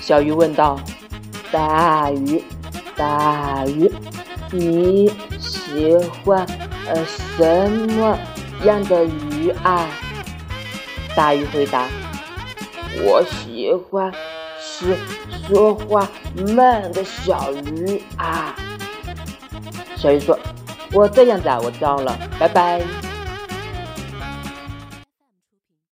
小鱼问道大鱼大鱼你喜欢呃什么样的鱼啊？大鱼回答我喜欢吃说话慢的小鱼啊。小鱼说我这样子啊我知道了拜拜。